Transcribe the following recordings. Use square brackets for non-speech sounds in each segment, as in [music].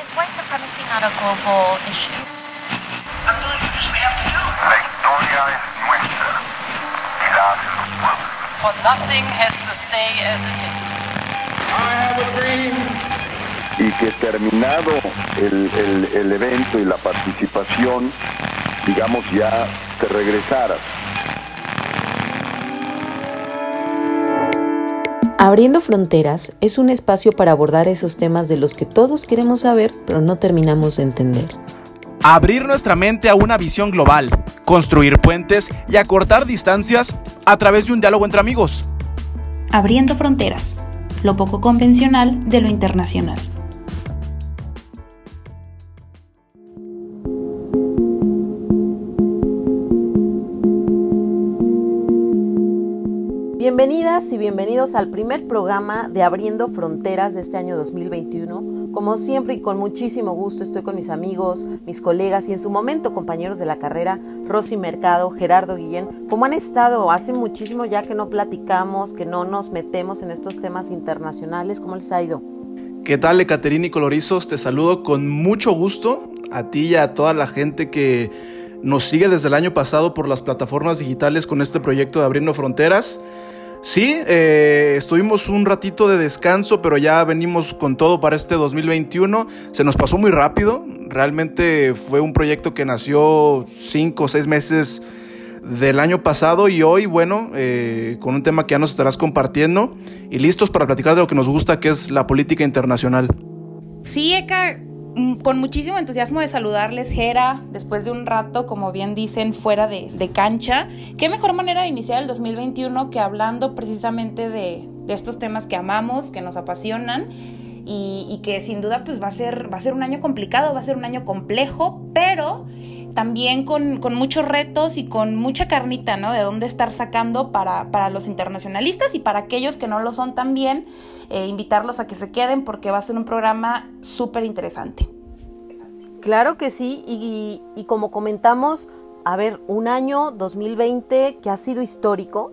Is white supremacy not a global issue? Doing it because we have to do it. La historia es nuestra y la hacen los pueblos. For nothing has to stay as it is. y que terminado el, el- el evento y la participación, digamos ya te regresaras. Abriendo Fronteras es un espacio para abordar esos temas de los que todos queremos saber, pero no terminamos de entender. Abrir nuestra mente a una visión global, construir puentes y acortar distancias a través de un diálogo entre amigos. Abriendo fronteras, lo poco convencional de lo internacional. Bienvenidas y bienvenidos al primer programa de Abriendo Fronteras de este año 2021. Como siempre y con muchísimo gusto estoy con mis amigos, mis colegas y en su momento compañeros de la carrera, Rosy Mercado, Gerardo Guillén. ¿Cómo han estado? Hace muchísimo ya que no platicamos, que no nos metemos en estos temas internacionales. ¿Cómo les ha ido? ¿Qué tal, Ecaterina y Colorizos? Te saludo con mucho gusto a ti y a toda la gente que nos sigue desde el año pasado por las plataformas digitales con este proyecto de Abriendo Fronteras. Sí, eh, estuvimos un ratito de descanso, pero ya venimos con todo para este 2021. Se nos pasó muy rápido. Realmente fue un proyecto que nació cinco o seis meses del año pasado y hoy, bueno, eh, con un tema que ya nos estarás compartiendo y listos para platicar de lo que nos gusta, que es la política internacional. Sí, Eka, con muchísimo entusiasmo de saludarles, Jera, después de un rato, como bien dicen, fuera de, de cancha. Qué mejor manera de iniciar el 2021 que hablando precisamente de, de estos temas que amamos, que nos apasionan y, y que sin duda pues va a, ser, va a ser un año complicado, va a ser un año complejo, pero también con, con muchos retos y con mucha carnita, ¿no? De dónde estar sacando para, para los internacionalistas y para aquellos que no lo son también, eh, invitarlos a que se queden porque va a ser un programa súper interesante. Claro que sí, y, y como comentamos, a ver, un año 2020 que ha sido histórico,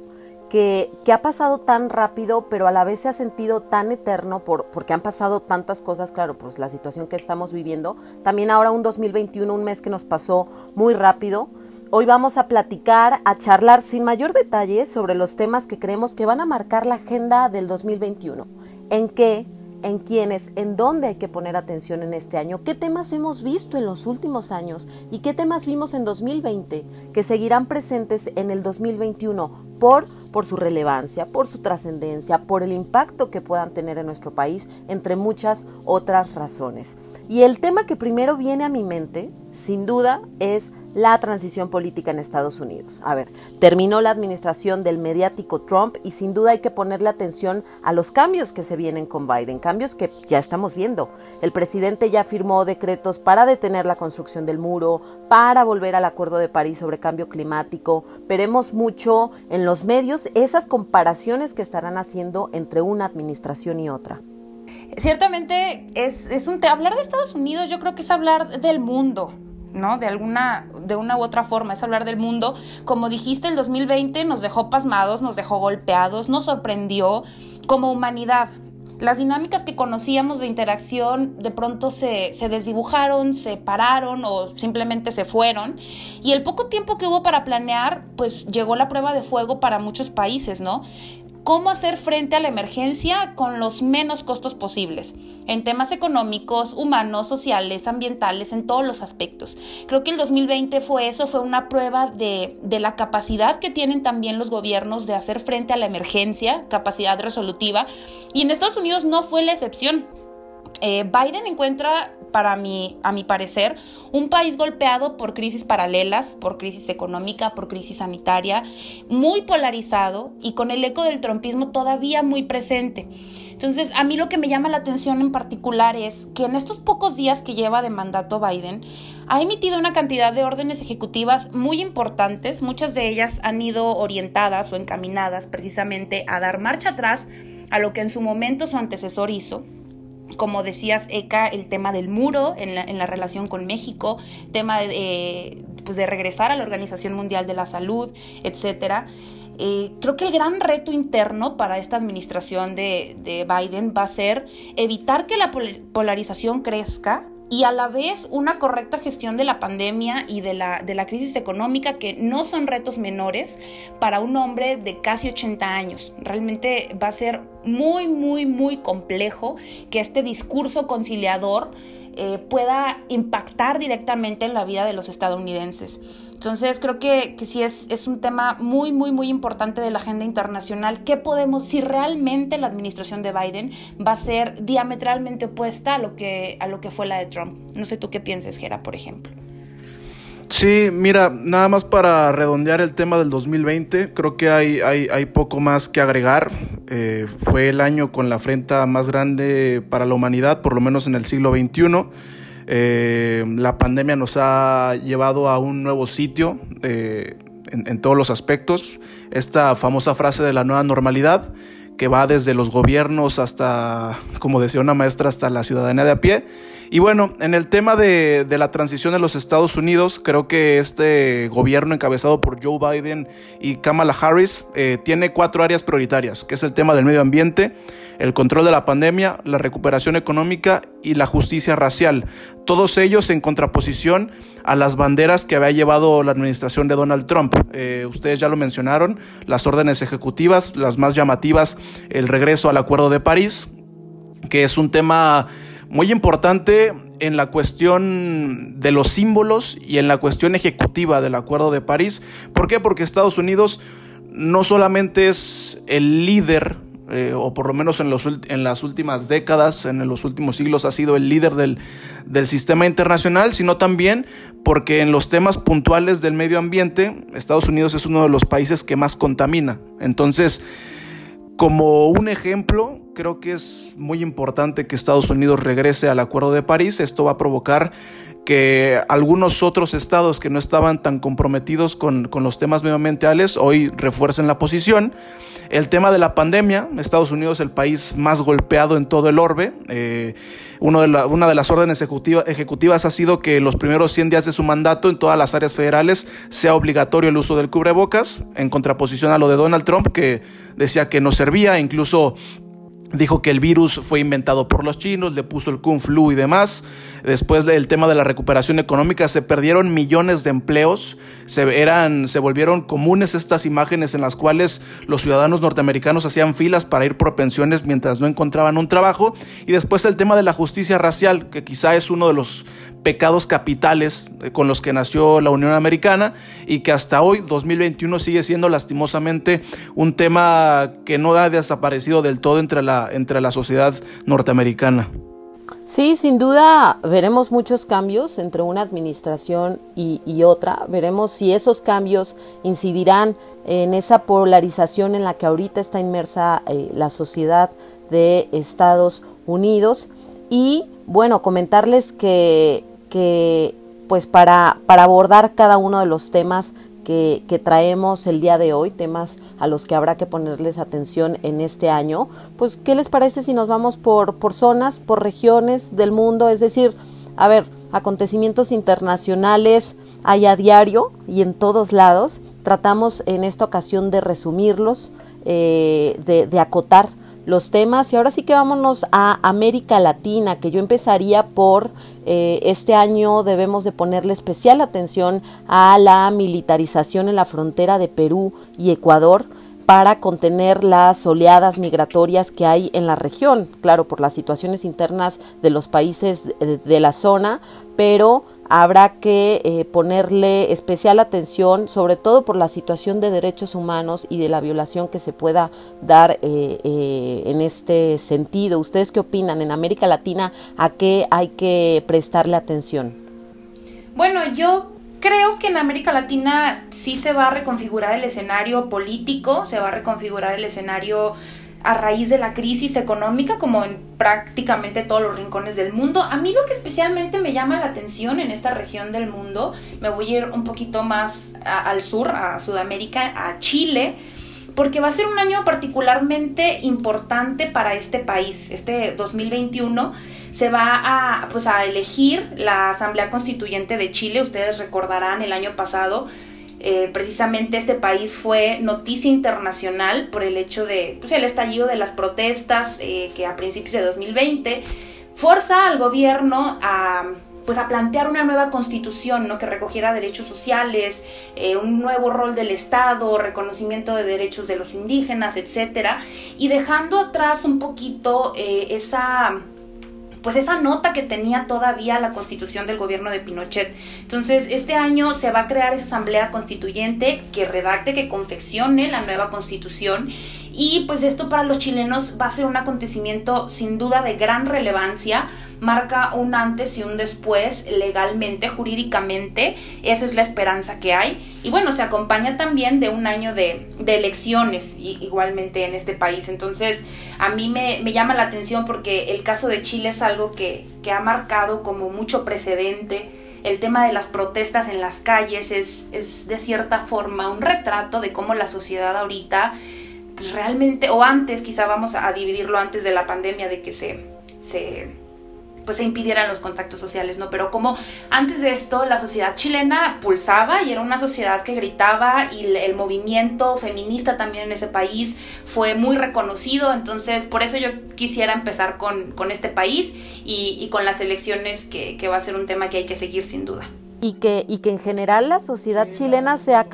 que, que ha pasado tan rápido, pero a la vez se ha sentido tan eterno por, porque han pasado tantas cosas, claro, pues la situación que estamos viviendo. También ahora un 2021, un mes que nos pasó muy rápido. Hoy vamos a platicar, a charlar sin mayor detalle sobre los temas que creemos que van a marcar la agenda del 2021. ¿En qué? en quiénes, en dónde hay que poner atención en este año, qué temas hemos visto en los últimos años y qué temas vimos en 2020 que seguirán presentes en el 2021 por, por su relevancia, por su trascendencia, por el impacto que puedan tener en nuestro país, entre muchas otras razones. Y el tema que primero viene a mi mente, sin duda, es la transición política en Estados Unidos. A ver, terminó la administración del mediático Trump y sin duda hay que ponerle atención a los cambios que se vienen con Biden, cambios que ya estamos viendo. El presidente ya firmó decretos para detener la construcción del muro, para volver al Acuerdo de París sobre cambio climático. Veremos mucho en los medios esas comparaciones que estarán haciendo entre una administración y otra. Ciertamente es, es un hablar de Estados Unidos, yo creo que es hablar del mundo, ¿no? De alguna, de una u otra forma, es hablar del mundo. Como dijiste, el 2020 nos dejó pasmados, nos dejó golpeados, nos sorprendió como humanidad. Las dinámicas que conocíamos de interacción de pronto se, se desdibujaron, se pararon o simplemente se fueron. Y el poco tiempo que hubo para planear, pues llegó la prueba de fuego para muchos países, ¿no? Cómo hacer frente a la emergencia con los menos costos posibles, en temas económicos, humanos, sociales, ambientales, en todos los aspectos. Creo que el 2020 fue eso, fue una prueba de, de la capacidad que tienen también los gobiernos de hacer frente a la emergencia, capacidad resolutiva, y en Estados Unidos no fue la excepción. Eh, Biden encuentra, para mi, a mi parecer, un país golpeado por crisis paralelas, por crisis económica, por crisis sanitaria, muy polarizado y con el eco del trompismo todavía muy presente. Entonces, a mí lo que me llama la atención en particular es que en estos pocos días que lleva de mandato Biden, ha emitido una cantidad de órdenes ejecutivas muy importantes, muchas de ellas han ido orientadas o encaminadas precisamente a dar marcha atrás a lo que en su momento su antecesor hizo, como decías, Eka, el tema del muro en la, relación con México, tema de, eh, pues de regresar a la Organización Mundial de la Salud, etcétera. Eh, creo que el gran reto interno para esta administración de, Biden va a ser evitar que la polarización crezca y a la vez una correcta gestión de la pandemia y de la, de la crisis económica, que no son retos menores para un hombre de casi 80 años. Realmente va a ser muy, muy, muy complejo que este discurso conciliador eh, pueda impactar directamente en la vida de los estadounidenses. Entonces creo que, que sí es, es un tema muy, muy, muy importante de la agenda internacional. ¿Qué podemos, si realmente la administración de Biden va a ser diametralmente opuesta a lo que, a lo que fue la de Trump? No sé tú qué piensas, Gera, por ejemplo. Sí, mira, nada más para redondear el tema del 2020, creo que hay, hay, poco más que agregar. Eh, fue el año con la afrenta más grande para la humanidad, por lo menos en el siglo XXI. Eh, la pandemia nos ha llevado a un nuevo sitio eh, en todos los aspectos. Esta famosa frase de la nueva normalidad, que va desde los gobiernos hasta, como decía una maestra, hasta la ciudadanía de a pie. Y bueno, en el tema de, la transición de los Estados Unidos, creo que este gobierno encabezado por Joe Biden y Kamala Harris eh, tiene cuatro áreas prioritarias, que es el tema del medio ambiente, el control de la pandemia, la recuperación económica y la justicia racial. Todos ellos en contraposición a las banderas que había llevado la administración de Donald Trump. Eh, ustedes ya lo mencionaron, las órdenes ejecutivas, las más llamativas, el regreso al Acuerdo de París, que es un tema muy importante en la cuestión de los símbolos y en la cuestión ejecutiva del Acuerdo de París. ¿Por qué? Porque Estados Unidos no solamente es el líder, eh, o por lo menos en, los, en, las últimas décadas, en los últimos siglos ha sido el líder del, del sistema internacional, sino también porque en los temas puntuales del medio ambiente, Estados Unidos es uno de los países que más contamina. Entonces, como un ejemplo, creo que es muy importante que Estados Unidos regrese al Acuerdo de París. Esto va a provocar que algunos otros estados que no estaban tan comprometidos con, los temas medioambientales hoy refuercen la posición. El tema de la pandemia, Estados Unidos es el país más golpeado en todo el orbe. Eh, uno de una de las órdenes ejecutivas ha sido que los primeros 100 días de su mandato en todas las áreas federales sea obligatorio el uso del cubrebocas, en contraposición a lo de Donald Trump, que decía que no servía, incluso Dijo que el virus fue inventado por los chinos, le puso el Kung Flu y demás. Después del tema de la recuperación económica, se perdieron millones de empleos. Se, eran, se volvieron comunes estas imágenes en las cuales los ciudadanos norteamericanos hacían filas para ir por pensiones mientras no encontraban un trabajo. Y después el tema de la justicia racial, que quizá es uno de los pecados capitales eh, con los que nació la Unión Americana y que hasta hoy, 2021, sigue siendo lastimosamente un tema que no ha desaparecido del todo entre la, entre la sociedad norteamericana. Sí, sin duda veremos muchos cambios entre una administración y, otra. Veremos si esos cambios incidirán en esa polarización en la que ahorita está inmersa eh, la sociedad de Estados Unidos. Y bueno, comentarles que que pues para, para abordar cada uno de los temas que, que, traemos el día de hoy, temas a los que habrá que ponerles atención en este año, pues ¿qué les parece si nos vamos por, por zonas, por regiones del mundo? Es decir, a ver, acontecimientos internacionales hay a diario y en todos lados. Tratamos en esta ocasión de resumirlos, eh, de, de acotar los temas. Y ahora sí que vámonos a América Latina, que yo empezaría por eh, este año debemos de ponerle especial atención a la militarización en la frontera de Perú y Ecuador para contener las oleadas migratorias que hay en la región, claro, por las situaciones internas de los países de la zona, pero habrá que eh, ponerle especial atención, sobre todo por la situación de derechos humanos y de la violación que se pueda dar eh, eh, en este sentido. ¿Ustedes qué opinan? En América Latina, ¿a qué hay que prestarle atención? Bueno, yo creo que en América Latina sí se va a reconfigurar el escenario político, se va a reconfigurar el escenario a raíz de la crisis económica, como en prácticamente todos los rincones del mundo. A mí lo que especialmente me llama la atención en esta región del mundo, me voy a ir un poquito más al sur, a Sudamérica, a Chile, porque va a ser un año particularmente importante para este país. Este 2021 se va a, pues, a elegir la Asamblea Constituyente de Chile. Ustedes recordarán el año pasado eh, precisamente este país fue noticia internacional por el hecho de pues, el estallido de las protestas eh, que a principios de 2020 forza al gobierno a pues a plantear una nueva constitución, ¿no? Que recogiera derechos sociales, eh, un nuevo rol del Estado, reconocimiento de derechos de los indígenas, etcétera, y dejando atrás un poquito esa pues esa nota que tenía todavía la constitución del gobierno de Pinochet. Entonces, este año se va a crear esa asamblea constituyente que redacte, que confeccione la nueva constitución y pues esto para los chilenos va a ser un acontecimiento sin duda de gran relevancia marca un antes y un después legalmente, jurídicamente, esa es la esperanza que hay. Y bueno, se acompaña también de un año de, elecciones igualmente en este país. Entonces, a mí me, llama la atención porque el caso de Chile es algo que, ha marcado como mucho precedente. El tema de las protestas en las calles es, es de cierta forma un retrato de cómo la sociedad ahorita pues realmente, o antes, quizá vamos a dividirlo antes de la pandemia, de que se, se pues se impidieran los contactos sociales, ¿no? Pero como antes de esto la sociedad chilena pulsaba y era una sociedad que gritaba y el movimiento feminista también en ese país fue muy reconocido, entonces por eso yo quisiera empezar con, con este país y, y, con las elecciones que, que, va a ser un tema que hay que seguir sin duda. Y que, y que en general la sociedad chilena se ha,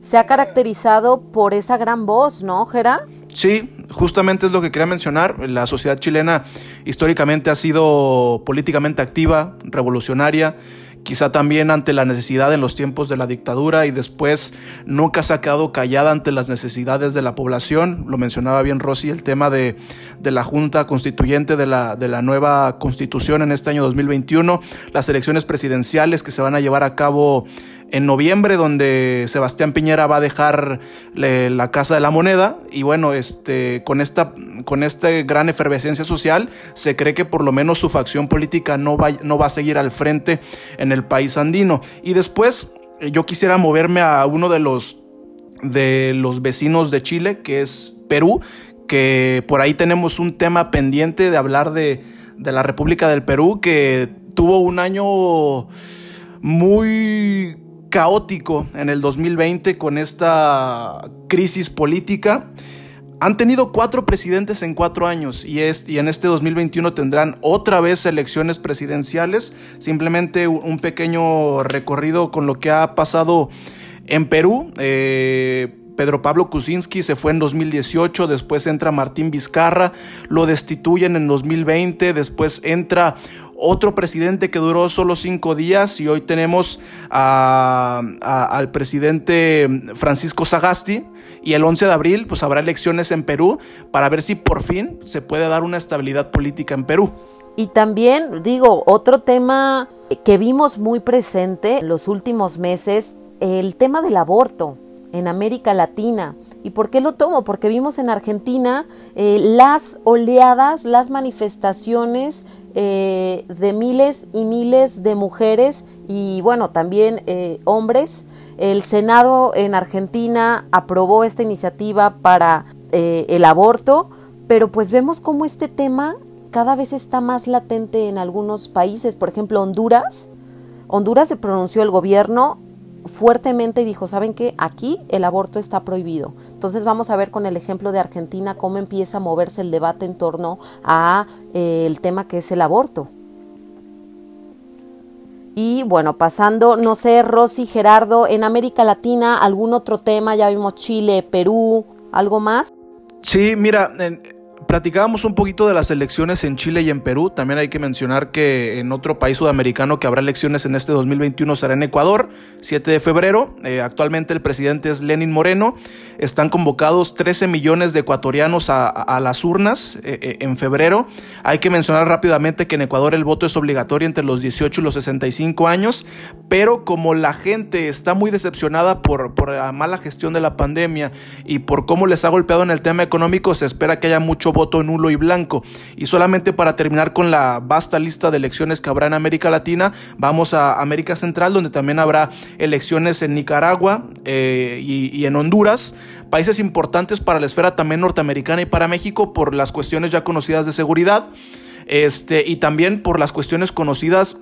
se ha caracterizado por esa gran voz, ¿no, Gera? Sí, justamente es lo que quería mencionar. La sociedad chilena históricamente ha sido políticamente activa, revolucionaria, quizá también ante la necesidad en los tiempos de la dictadura y después nunca ha quedado callada ante las necesidades de la población. Lo mencionaba bien Rosy, el tema de, la Junta Constituyente de la, de la nueva Constitución en este año 2021, las elecciones presidenciales que se van a llevar a cabo en noviembre, donde Sebastián Piñera va a dejar la Casa de la Moneda. Y bueno, este, con, esta, con esta gran efervescencia social, se cree que por lo menos su facción política no va, no va a seguir al frente en el país andino. Y después, eh, yo quisiera moverme a uno de los, de los vecinos de Chile, que es Perú, que por ahí tenemos un tema pendiente de hablar de, de la República del Perú, que tuvo un año muy caótico en el 2020 con esta crisis política. Han tenido cuatro presidentes en cuatro años y, y, en este 2021 tendrán otra vez elecciones presidenciales. Simplemente un pequeño recorrido con lo que ha pasado en Perú. Eh, Pedro Pablo Kuczynski se fue en 2018, después entra Martín Vizcarra, lo destituyen en 2020, después entra otro presidente que duró solo cinco días y hoy tenemos al presidente Francisco Sagasti y el 11 de abril pues habrá elecciones en Perú para ver si por fin se puede dar una estabilidad política en Perú. Y también digo, otro tema que vimos muy presente en los últimos meses, el tema del aborto en América Latina. ¿Y por qué lo tomo? Porque vimos en Argentina eh, las oleadas, las manifestaciones eh, de miles y miles de mujeres y bueno, también eh, hombres. El Senado en Argentina aprobó esta iniciativa para el aborto, pero pues vemos cómo este tema cada vez está más latente en algunos países. Por ejemplo, Honduras. Honduras se pronunció el gobierno fuertemente y dijo, ¿saben qué? Aquí el aborto está prohibido. Entonces vamos a ver con el ejemplo de Argentina cómo empieza a moverse el debate en torno a eh, el tema que es el aborto. Y bueno, pasando, no sé, Rosy, Gerardo, en América Latina, algún otro tema, ya vimos Chile, Perú, algo más. Sí, mira, en, Platicábamos un poquito de las elecciones en Chile y en Perú. También hay que mencionar que en otro país sudamericano que habrá elecciones en este 2021 será en Ecuador, 7 de febrero. Eh, actualmente el presidente es Lenin Moreno. Están convocados 13 millones de ecuatorianos a, las urnas eh, eh, en febrero. Hay que mencionar rápidamente que en Ecuador el voto es obligatorio entre los 18 y los 65 años, pero como la gente está muy decepcionada por, por la mala gestión de la pandemia y por cómo les ha golpeado en el tema económico, se espera que haya mucho voto nulo y blanco. Y solamente para terminar con la vasta lista de elecciones que habrá en América Latina, vamos a América Central, donde también habrá elecciones en Nicaragua eh, y, en Honduras, países importantes para la esfera también norteamericana y para México por las cuestiones ya conocidas de seguridad. Este, y también por las cuestiones conocidas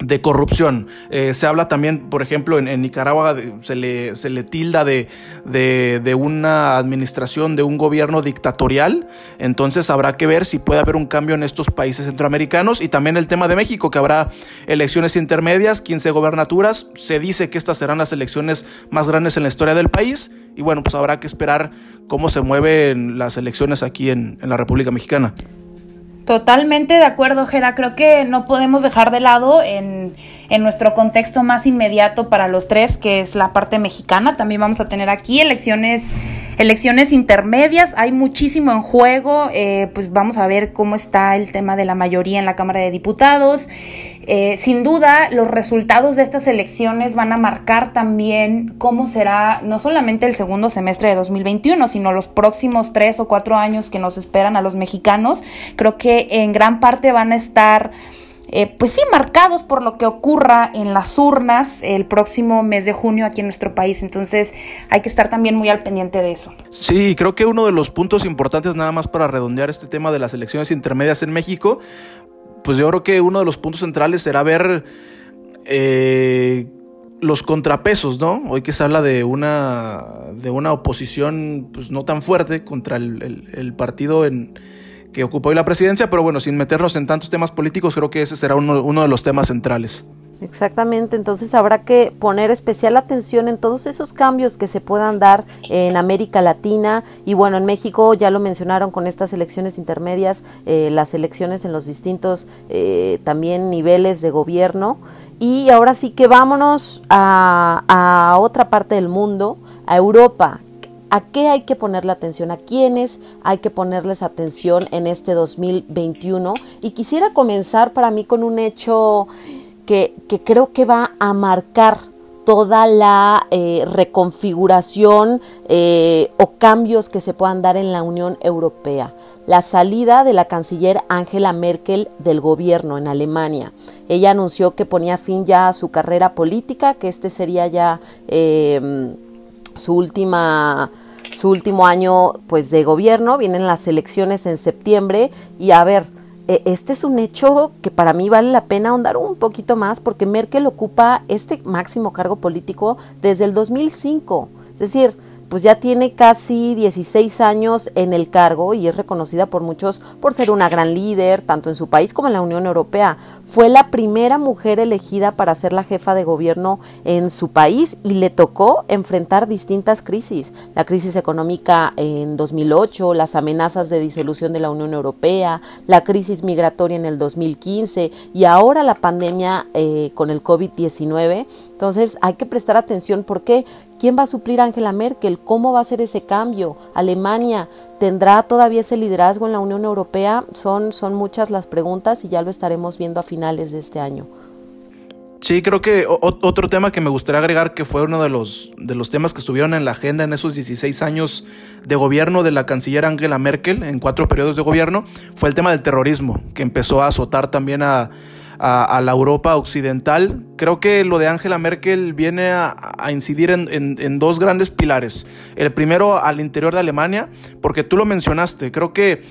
de corrupción. Eh, se habla también, por ejemplo, en, Nicaragua se, le, se le tilda de, de, una administración, de un gobierno dictatorial. Entonces habrá que ver si puede haber un cambio en estos países centroamericanos. Y también el tema de México, que habrá elecciones intermedias, 15 gobernaturas. Se dice que estas serán las elecciones más grandes en la historia del país. Y bueno, pues habrá que esperar cómo se mueven las elecciones aquí en, en la República Mexicana. Totalmente de acuerdo, Gera. Creo que no podemos dejar de lado en, en, nuestro contexto más inmediato para los tres, que es la parte mexicana. También vamos a tener aquí elecciones, elecciones intermedias. Hay muchísimo en juego. Eh, pues vamos a ver cómo está el tema de la mayoría en la Cámara de Diputados. Eh, sin duda, los resultados de estas elecciones van a marcar también cómo será no solamente el segundo semestre de 2021, sino los próximos tres o cuatro años que nos esperan a los mexicanos. Creo que en gran parte van a estar... Eh, pues sí, marcados por lo que ocurra en las urnas el próximo mes de junio aquí en nuestro país. Entonces hay que estar también muy al pendiente de eso. Sí, creo que uno de los puntos importantes nada más para redondear este tema de las elecciones intermedias en México pues yo creo que uno de los puntos centrales será ver eh, los contrapesos, ¿no? Hoy que se habla de una, de una oposición pues, no tan fuerte contra el, partido en, que ocupó hoy la presidencia, pero bueno, sin meternos en tantos temas políticos, creo que ese será uno, de los temas centrales. Exactamente, entonces habrá que poner especial atención en todos esos cambios que se puedan dar en América Latina y bueno, en México ya lo mencionaron con estas elecciones intermedias, eh, las elecciones en los distintos eh, también niveles de gobierno y ahora sí que vámonos a, a otra parte del mundo, a Europa. ¿A qué hay que ponerle atención? ¿A quiénes hay que ponerles atención en este 2021? Y quisiera comenzar para mí con un hecho que, creo que va a marcar toda la eh, reconfiguración eh, o cambios que se puedan dar en la Unión Europea. La salida de la canciller Angela Merkel del gobierno en Alemania. Ella anunció que ponía fin ya a su carrera política, que este sería ya em, su última su último año pues de gobierno. Vienen las elecciones en septiembre y a ver, e, este es un hecho que para mí vale la pena ahondar un poquito más porque Merkel ocupa este máximo cargo político desde el 2005. Es decir, pues ya tiene casi 16 años en el cargo y es reconocida por muchos por ser una gran líder, tanto en su país como en la Unión Europea. Fue la primera mujer elegida para ser la jefa de gobierno en su país y le tocó enfrentar distintas crisis. La crisis económica en 2008, las amenazas de disolución de la Unión Europea, la crisis migratoria en el 2015 y ahora la pandemia eh, con el COVID-19. Entonces hay que prestar atención porque ¿quién va a suplir a Angela Merkel? ¿Cómo va a ser ese cambio? Alemania tendrá todavía ese liderazgo en la Unión Europea? Son, son muchas las preguntas y ya lo estaremos viendo a finales de este año. Sí, creo que otro tema que me gustaría agregar, que fue uno de los, de los temas que estuvieron en la agenda en esos 16 años de gobierno de la canciller Angela Merkel, en cuatro periodos de gobierno, fue el tema del terrorismo, que empezó a azotar también a, a, la Europa occidental. Creo que lo de Angela Merkel viene a, incidir en, dos grandes pilares. El primero al interior de Alemania, porque tú lo mencionaste, creo que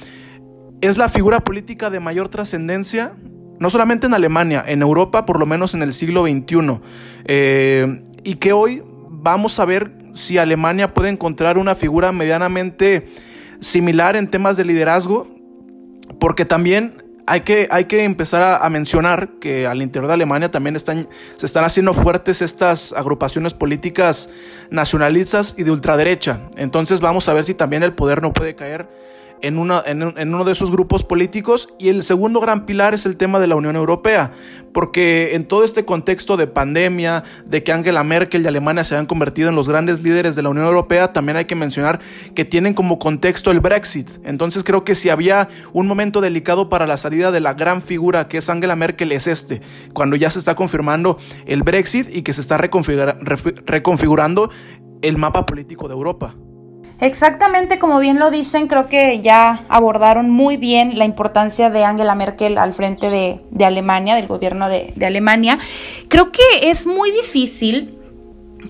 es la figura política de mayor trascendencia no solamente en Alemania, en Europa, por lo menos en el siglo XXI. Eh, y que hoy vamos a ver si Alemania puede encontrar una figura medianamente similar en temas de liderazgo, porque también hay que, hay que empezar a, mencionar que al interior de Alemania también están, se están haciendo fuertes estas agrupaciones políticas nacionalistas y de ultraderecha. Entonces vamos a ver si también el poder no puede caer en, uno de esos grupos políticos. Y el segundo gran pilar es el tema de la Unión Europea, porque en todo este contexto de pandemia, de que Angela Merkel y Alemania se han convertido en los grandes líderes de la Unión Europea, también hay que mencionar que tienen como contexto el Brexit. Entonces creo que si había un momento delicado para la salida de la gran figura que es Angela Merkel, es este, cuando ya se está confirmando el Brexit y que se está reconfigurando el mapa político de Europa. Exactamente como bien lo dicen, creo que ya abordaron muy bien la importancia de Angela Merkel al frente de, Alemania, del gobierno de, Alemania. Creo que es muy difícil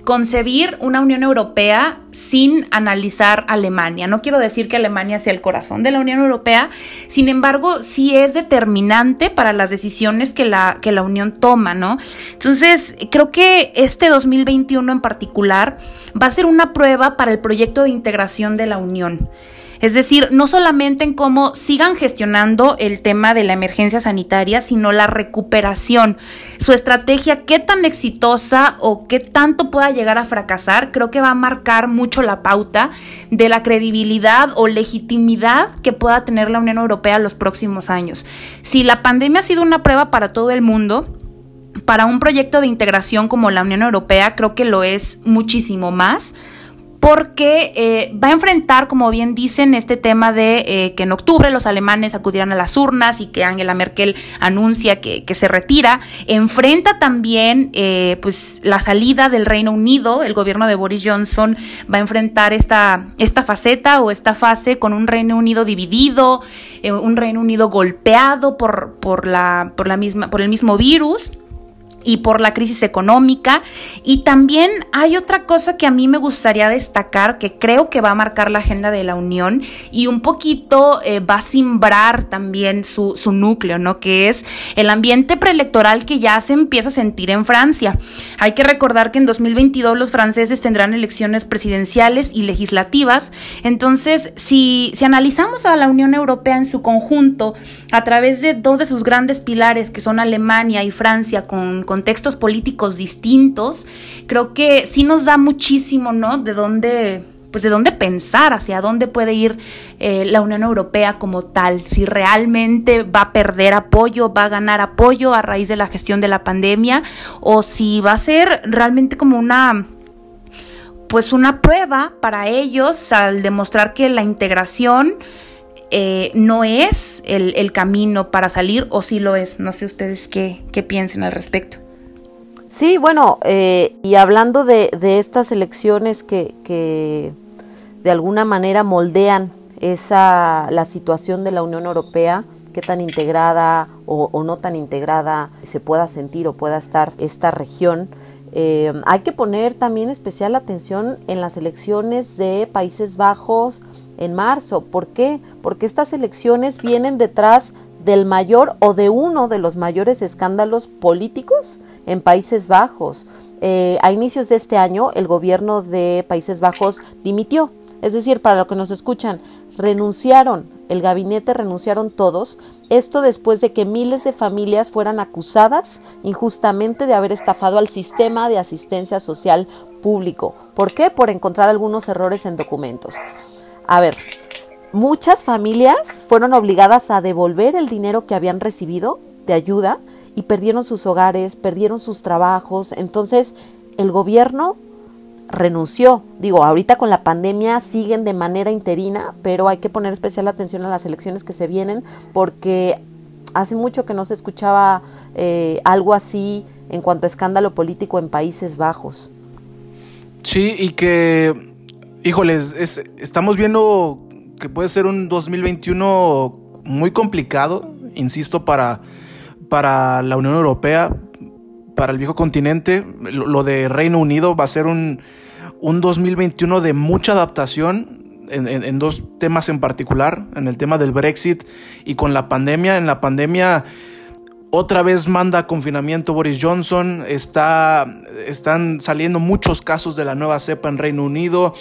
concebir una Unión Europea sin analizar Alemania. No quiero decir que Alemania sea el corazón de la Unión Europea, sin embargo, sí es determinante para las decisiones que la, que la Unión toma, ¿no? Entonces, creo que este 2021 en particular va a ser una prueba para el proyecto de integración de la Unión. Es decir, no solamente en cómo sigan gestionando el tema de la emergencia sanitaria, sino la recuperación. Su estrategia, qué tan exitosa o qué tanto pueda llegar a fracasar, creo que va a marcar mucho la pauta de la credibilidad o legitimidad que pueda tener la Unión Europea en los próximos años. Si la pandemia ha sido una prueba para todo el mundo, para un proyecto de integración como la Unión Europea, creo que lo es muchísimo más porque eh, va a enfrentar, como bien dicen, este tema de eh, que en octubre los alemanes acudirán a las urnas y que Angela Merkel anuncia que, se retira. Enfrenta también eh, pues, la salida del Reino Unido. El gobierno de Boris Johnson va a enfrentar esta, esta faceta o esta fase con un Reino Unido dividido, un Reino Unido golpeado por, por, la, por, la misma, por el mismo virus y por la crisis económica. Y también hay otra cosa que a mí me gustaría destacar, que creo que va a marcar la agenda de la Unión y un poquito eh, va a simbrar también su, su, núcleo, ¿no? Que es el ambiente preelectoral que ya se empieza a sentir en Francia. Hay que recordar que en 2022 los franceses tendrán elecciones presidenciales y legislativas. Entonces, si, si analizamos a la Unión Europea en su conjunto, a través de dos de sus grandes pilares, que son Alemania y Francia, con contextos políticos distintos, creo que sí nos da muchísimo, ¿no? De dónde pues de dónde pensar, hacia dónde puede ir eh, la Unión Europea como tal, si realmente va a perder apoyo, va a ganar apoyo a raíz de la gestión de la pandemia, o si va a ser realmente como una pues una prueba para ellos al demostrar que la integración eh, no es el, camino para salir o si lo es. No sé ustedes qué, qué piensen al respecto. Sí, bueno, eh, y hablando de, estas elecciones que, que, de alguna manera moldean esa, la situación de la Unión Europea, qué tan integrada o no tan integrada se pueda sentir o pueda estar esta región, eh, hay que poner también especial atención en las elecciones de Países Bajos en marzo. ¿Por qué? Porque estas elecciones vienen detrás del mayor o de uno de los mayores escándalos políticos en Países Bajos. Eh, a inicios de este año, el gobierno de Países Bajos dimitió. Es decir, para los que nos escuchan, renunciaron el gabinete renunciaron todos, esto después de que miles de familias fueran acusadas injustamente de haber estafado al sistema de asistencia social público. ¿Por qué? Por encontrar algunos errores en documentos. A ver, muchas familias fueron obligadas a devolver el dinero que habían recibido de ayuda y perdieron sus hogares, perdieron sus trabajos. Entonces, el gobierno renunció. Digo, ahorita con la pandemia siguen de manera interina, pero hay que poner especial atención a las elecciones que se vienen porque hace mucho que no se escuchaba eh, algo así en cuanto a escándalo político en Países Bajos. Sí, y que, híjoles, estamos viendo que puede ser un 2021 muy complicado, insisto, para, para la Unión Europea, para el viejo continente. Lo, de Reino Unido va a ser un, un 2021 de mucha adaptación en, dos temas en particular, en el tema del Brexit y con la pandemia. En la pandemia otra vez manda confinamiento Boris Johnson, está, están saliendo muchos casos de la nueva cepa en Reino Unido,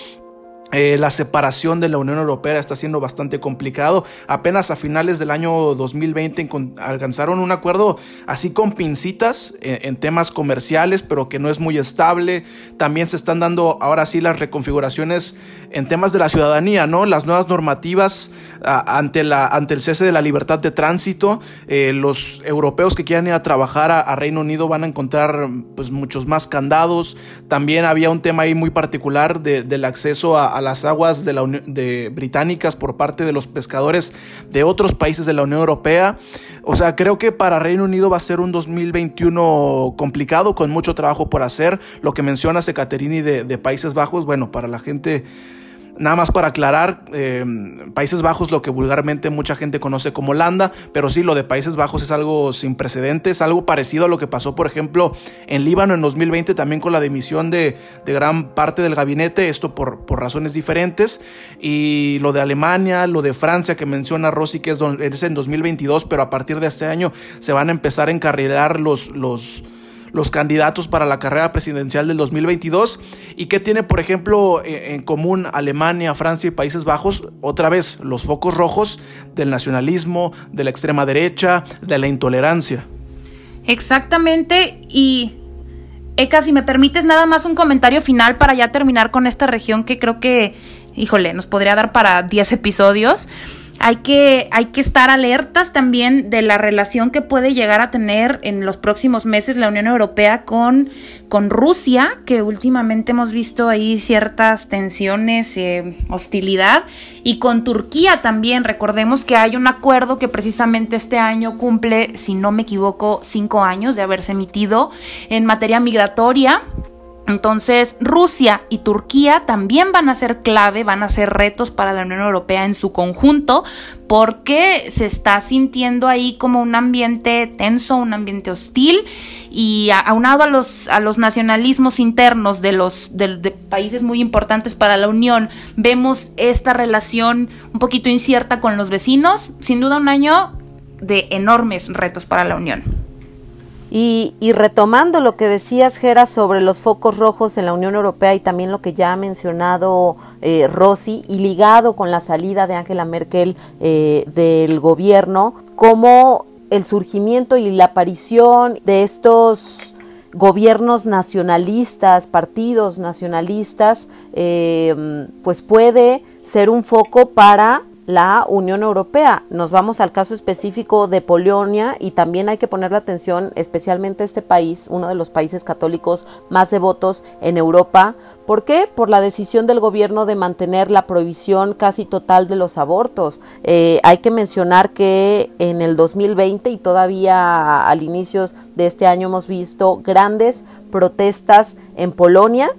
eh, la separación de la Unión Europea está siendo bastante complicado. Apenas a finales del año 2020 alcanzaron un acuerdo así con pincitas en, en, temas comerciales, pero que no es muy estable. También se están dando ahora sí las reconfiguraciones en temas de la ciudadanía, ¿no? Las nuevas normativas ante, la, ante el cese de la libertad de tránsito. Eh, los europeos que quieran ir a trabajar a, Reino Unido van a encontrar pues, muchos más candados. También había un tema ahí muy particular del acceso a, las aguas de la de británicas por parte de los pescadores de otros países de la Unión Europea. O sea, creo que para Reino Unido va a ser un 2021 complicado, con mucho trabajo por hacer. Lo que menciona Secaterini de, de Países Bajos, bueno, para la gente Nada más para aclarar, eh, Países Bajos lo que vulgarmente mucha gente conoce como Holanda, pero sí, lo de Países Bajos es algo sin precedentes, algo parecido a lo que pasó, por ejemplo, en Líbano en 2020 también con la dimisión de, gran parte del gabinete, esto por, razones diferentes, y lo de Alemania, lo de Francia que menciona Rossi, que es, es en 2022, pero a partir de este año se van a empezar a encarrilar los los candidatos para la carrera presidencial del 2022 y qué tiene, por ejemplo, e, en común Alemania, Francia y Países Bajos, otra vez los focos rojos del nacionalismo, de la extrema derecha, de la intolerancia. Exactamente y Eka, si me permites nada más un comentario final para ya terminar con esta región que creo que, híjole, nos podría dar para 10 episodios hay que, hay que estar alertas también de la relación que puede llegar a tener en los próximos meses la Unión Europea con, con Rusia, que últimamente hemos visto ahí ciertas tensiones, eh, hostilidad, y con Turquía también. Recordemos que hay un acuerdo que precisamente este año cumple, si no me equivoco, cinco años de haberse emitido en materia migratoria entonces, Rusia y Turquía también van a ser clave, van a ser retos para la Unión Europea en su conjunto, porque se está sintiendo ahí como un ambiente tenso, un ambiente hostil, y aunado a los, a los nacionalismos internos de los de, de países muy importantes para la Unión, vemos esta relación un poquito incierta con los vecinos. Sin duda, un año de enormes retos para la Unión. Y, retomando lo que decías, Gera, sobre los focos rojos en la Unión Europea y también lo que ya ha mencionado eh, Rossi, y ligado con la salida de Angela Merkel eh, del gobierno, como el surgimiento y la aparición de estos gobiernos nacionalistas, partidos nacionalistas, eh, pues puede ser un foco para la Unión Europea. Nos vamos al caso específico de Polonia y también hay que poner la atención especialmente a este país, uno de los países católicos más devotos en Europa. ¿Por qué? Por la decisión del gobierno de mantener la prohibición casi total de los abortos. Eh, hay que mencionar que en el 2020 y todavía al inicio de este año hemos visto grandes protestas en Polonia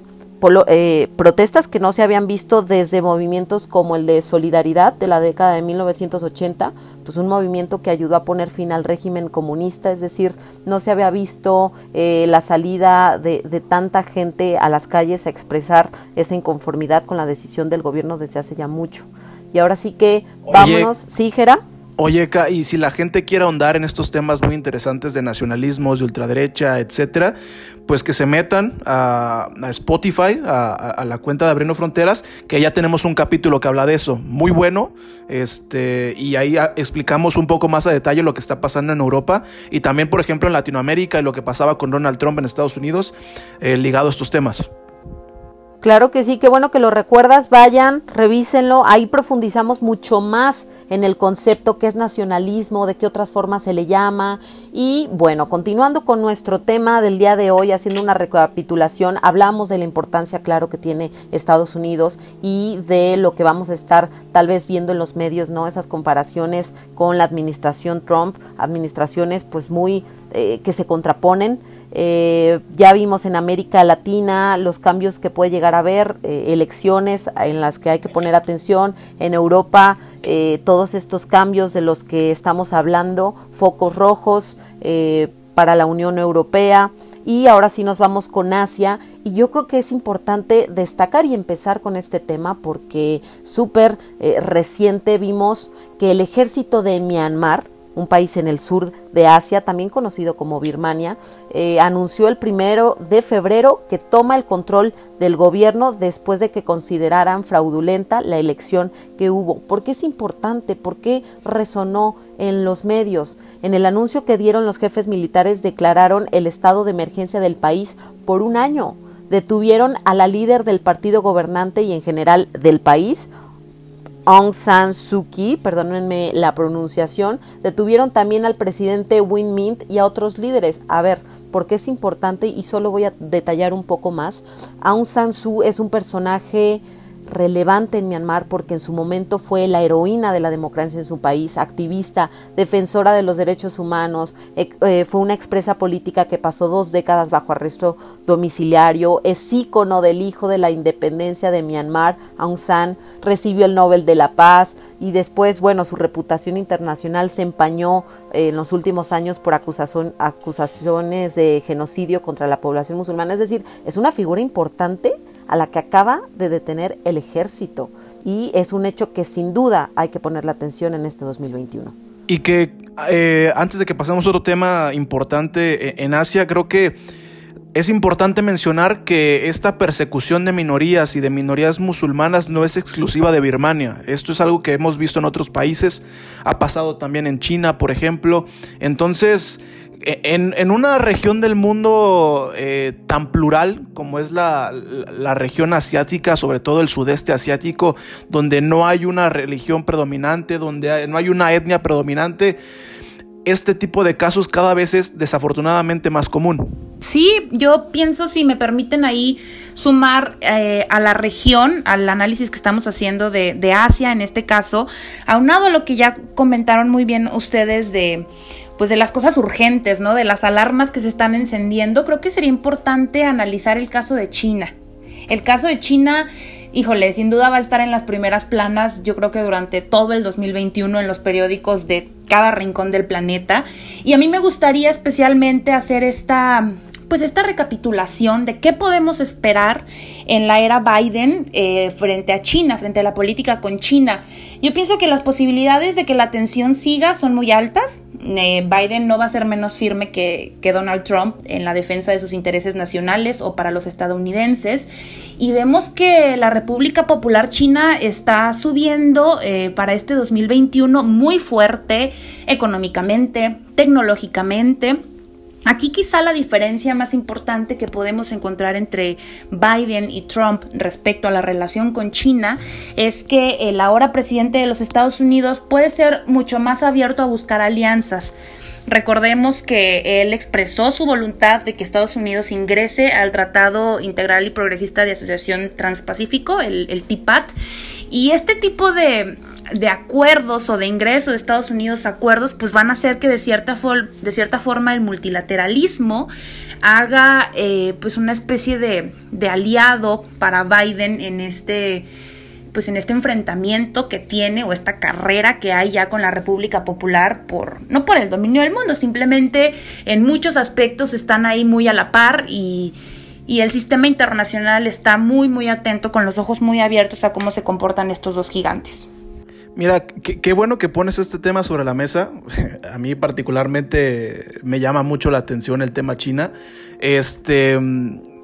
eh, protestas que no se habían visto desde movimientos como el de Solidaridad de la década de 1980, pues un movimiento que ayudó a poner fin al régimen comunista, es decir, no se había visto eh, la salida de, tanta gente a las calles a expresar esa inconformidad con la decisión del gobierno desde hace ya mucho. Y ahora sí que vámonos, ¿sí, Jera? Oye, y si la gente quiere ahondar en estos temas muy interesantes de nacionalismos, de ultraderecha, etcétera, pues que se metan a, Spotify, a, la cuenta de Abriendo Fronteras, que ya tenemos un capítulo que habla de eso, muy bueno, este, y ahí explicamos un poco más a detalle lo que está pasando en Europa y también, por ejemplo, en Latinoamérica y lo que pasaba con Donald Trump en Estados Unidos, eh, ligado a estos temas. Claro que sí, qué bueno que lo recuerdas, vayan, revísenlo, ahí profundizamos mucho más en el concepto que es nacionalismo, de qué otras formas se le llama y bueno, continuando con nuestro tema del día de hoy, haciendo una recapitulación, hablamos de la importancia, claro, que tiene Estados Unidos y de lo que vamos a estar tal vez viendo en los medios, ¿no? Esas comparaciones con la administración Trump, administraciones pues muy eh, que se contraponen. Eh, ya vimos en América Latina los cambios que puede llegar a haber, eh, elecciones en las que hay que poner atención, en Europa eh, todos estos cambios de los que estamos hablando, focos rojos para la Unión Europea. Y ahora sí nos vamos con Asia. Y yo creo que es importante destacar y empezar con este tema porque súper reciente vimos que el ejército de Myanmar, un país en el sur de Asia, también conocido como Birmania, eh, anunció el primero de febrero que toma el control del gobierno después de que consideraran fraudulenta la elección que hubo. ¿Por qué es importante? ¿Por qué resonó en los medios? En el anuncio que dieron los jefes militares declararon el estado de emergencia del país por un año. Detuvieron a la líder del partido gobernante y en general del país, Aung San Suu Kyi, perdónenme la pronunciación, detuvieron también al presidente Win Mint y a otros líderes. A ver, ¿por qué es importante? Y solo voy a detallar un poco más. Aung San Suu es un personaje relevante en Myanmar porque en su momento fue la heroína de la democracia en su país, activista, defensora de los derechos humanos, eh, fue una expresa política que pasó dos décadas bajo arresto domiciliario, es ícono del hijo de la independencia de Myanmar, Aung San, recibió el Nobel de la Paz y después, bueno, su reputación internacional se empañó eh, en los últimos años por acusación, acusaciones de genocidio contra la población musulmana, es decir, es una figura importante a la que acaba de detener el ejército. Y es un hecho que sin duda hay que poner la atención en este 2021. Y que eh, antes de que pasemos a otro tema importante e-, en Asia, creo que es importante mencionar que esta persecución de minorías y de minorías musulmanas no es exclusiva de Birmania. Esto es algo que hemos visto en otros países, ha pasado también en China, por ejemplo. Entonces, e, en, una región del mundo eh, tan plural como es la, región asiática, sobre todo el sudeste asiático, donde no hay una religión predominante, donde no hay una etnia predominante, este tipo de casos cada vez es desafortunadamente más común. Sí, yo pienso, si me permiten ahí sumar eh, a la región, al análisis que estamos haciendo de, de Asia en este caso, aunado a lo que ya comentaron muy bien ustedes de pues de las cosas urgentes, ¿no? De las alarmas que se están encendiendo, creo que sería importante analizar el caso de China. El caso de China, híjole, sin duda va a estar en las primeras planas, yo creo que durante todo el 2021 en los periódicos de cada rincón del planeta. Y a mí me gustaría especialmente hacer esta pues esta recapitulación de qué podemos esperar en la era Biden eh, frente a China, frente a la política con China. Yo pienso que las posibilidades de que la tensión siga son muy altas. Eh, Biden no va a ser menos firme que, Donald Trump en la defensa de sus intereses nacionales o para los estadounidenses. Y vemos que la República Popular China está subiendo eh, para este 2021 muy fuerte económicamente, tecnológicamente. Aquí quizá la diferencia más importante que podemos encontrar entre Biden y Trump respecto a la relación con China es que el ahora presidente de los Estados Unidos puede ser mucho más abierto a buscar alianzas. Recordemos que él expresó su voluntad de que Estados Unidos ingrese al Tratado Integral y Progresista de Asociación Transpacífico, el, el TIPAT, y este tipo de, de acuerdos o de ingreso de Estados Unidos acuerdos, pues van a hacer que de cierta, de cierta forma el multilateralismo haga eh, pues una especie de, de, aliado para Biden en este pues en este enfrentamiento que tiene o esta carrera que hay ya con la República Popular por no por el dominio del mundo, simplemente en muchos aspectos están ahí muy a la par y y el sistema internacional está muy muy atento con los ojos muy abiertos a cómo se comportan estos dos gigantes. Mira, qué, bueno que pones este tema sobre la mesa. [laughs] A mí particularmente me llama mucho la atención el tema China. Este,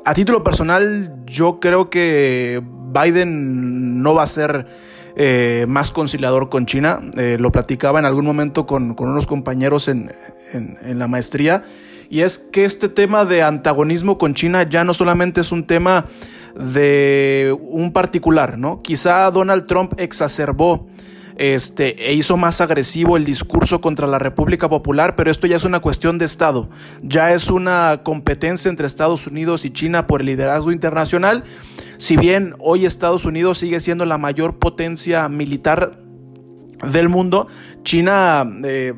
a título personal, yo creo que Biden no va a ser eh, más conciliador con China. Eh, lo platicaba en algún momento con, unos compañeros en, en la maestría. Y es que este tema de antagonismo con China ya no solamente es un tema de un particular, ¿no? Quizá Donald Trump exacerbó este, e hizo más agresivo el discurso contra la República Popular, pero esto ya es una cuestión de Estado, ya es una competencia entre Estados Unidos y China por el liderazgo internacional. Si bien hoy Estados Unidos sigue siendo la mayor potencia militar del mundo, China eh,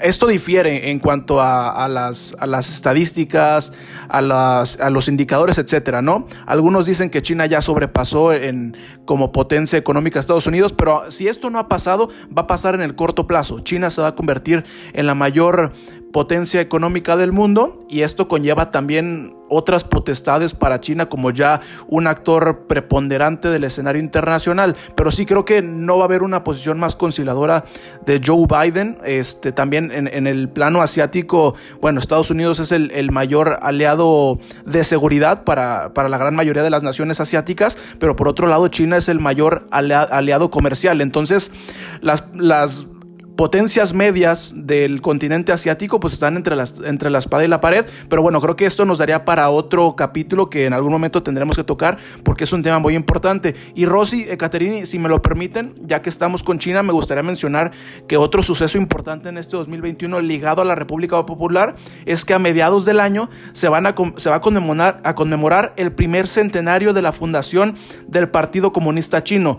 esto difiere en cuanto a, las, estadísticas, a, los indicadores, etcétera, ¿no? Algunos dicen que China ya sobrepasó en, como potencia económica a Estados Unidos, pero si esto no ha pasado, va a pasar en el corto plazo. China se va a convertir en la mayor potencia económica del mundo y esto conlleva también otras potestades para China como ya un actor preponderante del escenario internacional, pero sí creo que no va a haber una posición más conciliadora de Joe Biden, este, también en, el plano asiático, bueno, Estados Unidos es el, mayor aliado de seguridad para, para, la gran mayoría de las naciones asiáticas, pero por otro lado China es el mayor aliado comercial, entonces las, las potencias medias del continente asiático pues están entre, las, entre la espada y la pared. Pero bueno, creo que esto nos daría para otro capítulo que en algún momento tendremos que tocar porque es un tema muy importante. Y Rosy, Ekaterini, si me lo permiten, ya que estamos con China, me gustaría mencionar que otro suceso importante en este 2021 ligado a la República Popular es que a mediados del año se, van a, se va a conmemorar, a conmemorar el primer centenario de la fundación del Partido Comunista Chino.